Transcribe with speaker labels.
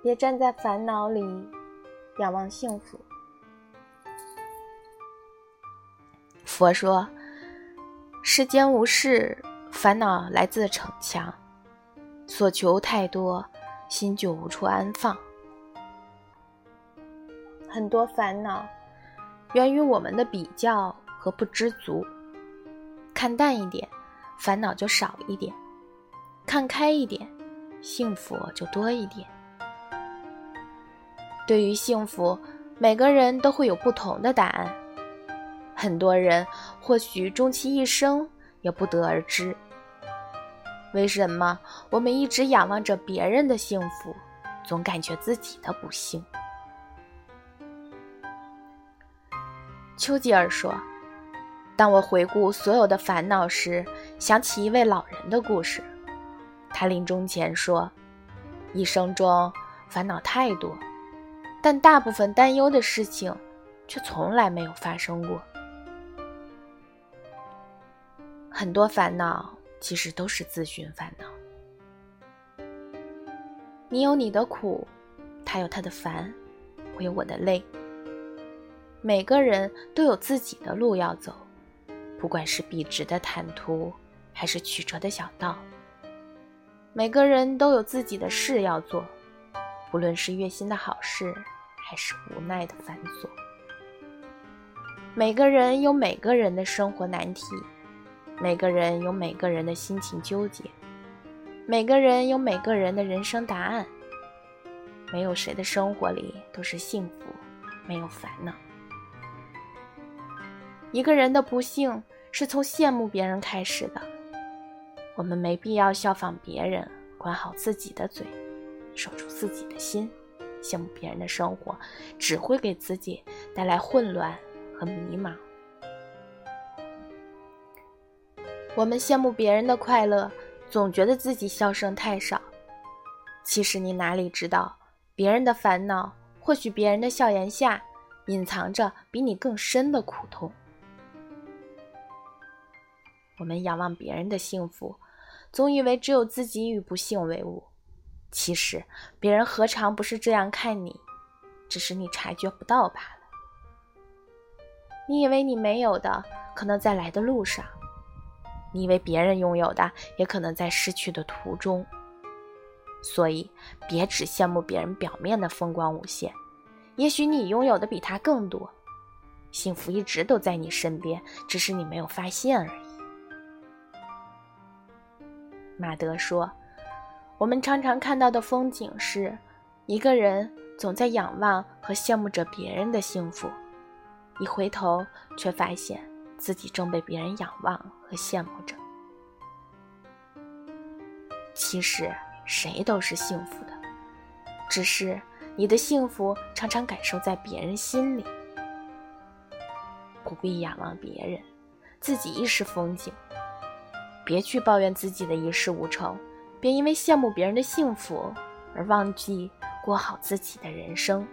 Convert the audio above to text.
Speaker 1: 别站在烦恼里仰望幸福。佛说：“世间无事，烦恼来自逞强。所求太多，心就无处安放。很多烦恼源于我们的比较和不知足。看淡一点，烦恼就少一点；看开一点，幸福就多一点。”对于幸福，每个人都会有不同的答案。很多人或许终其一生也不得而知。为什么我们一直仰望着别人的幸福，总感觉自己的不幸？丘吉尔说：“当我回顾所有的烦恼时，想起一位老人的故事。他临终前说，一生中烦恼太多。”但大部分担忧的事情，却从来没有发生过。很多烦恼其实都是自寻烦恼。你有你的苦，他有他的烦，我有我的累。每个人都有自己的路要走，不管是笔直的坦途，还是曲折的小道。每个人都有自己的事要做。不论是月薪的好事，还是无奈的繁琐。每个人有每个人的生活难题，每个人有每个人的心情纠结，每个人有每个人的人生答案。没有谁的生活里都是幸福，没有烦恼。一个人的不幸是从羡慕别人开始的。我们没必要效仿别人，管好自己的嘴。守住自己的心，羡慕别人的生活，只会给自己带来混乱和迷茫。我们羡慕别人的快乐，总觉得自己笑声太少。其实你哪里知道，别人的烦恼，或许别人的笑颜下，隐藏着比你更深的苦痛。我们仰望别人的幸福，总以为只有自己与不幸为伍。其实，别人何尝不是这样看你？只是你察觉不到罢了。你以为你没有的，可能在来的路上；你以为别人拥有的，也可能在失去的途中。所以，别只羡慕别人表面的风光无限，也许你拥有的比他更多。幸福一直都在你身边，只是你没有发现而已。马德说。我们常常看到的风景是，一个人总在仰望和羡慕着别人的幸福，一回头却发现自己正被别人仰望和羡慕着。其实谁都是幸福的，只是你的幸福常常感受在别人心里。不必仰望别人，自己亦是风景。别去抱怨自己的一事无成。别因为羡慕别人的幸福而忘记过好自己的人生。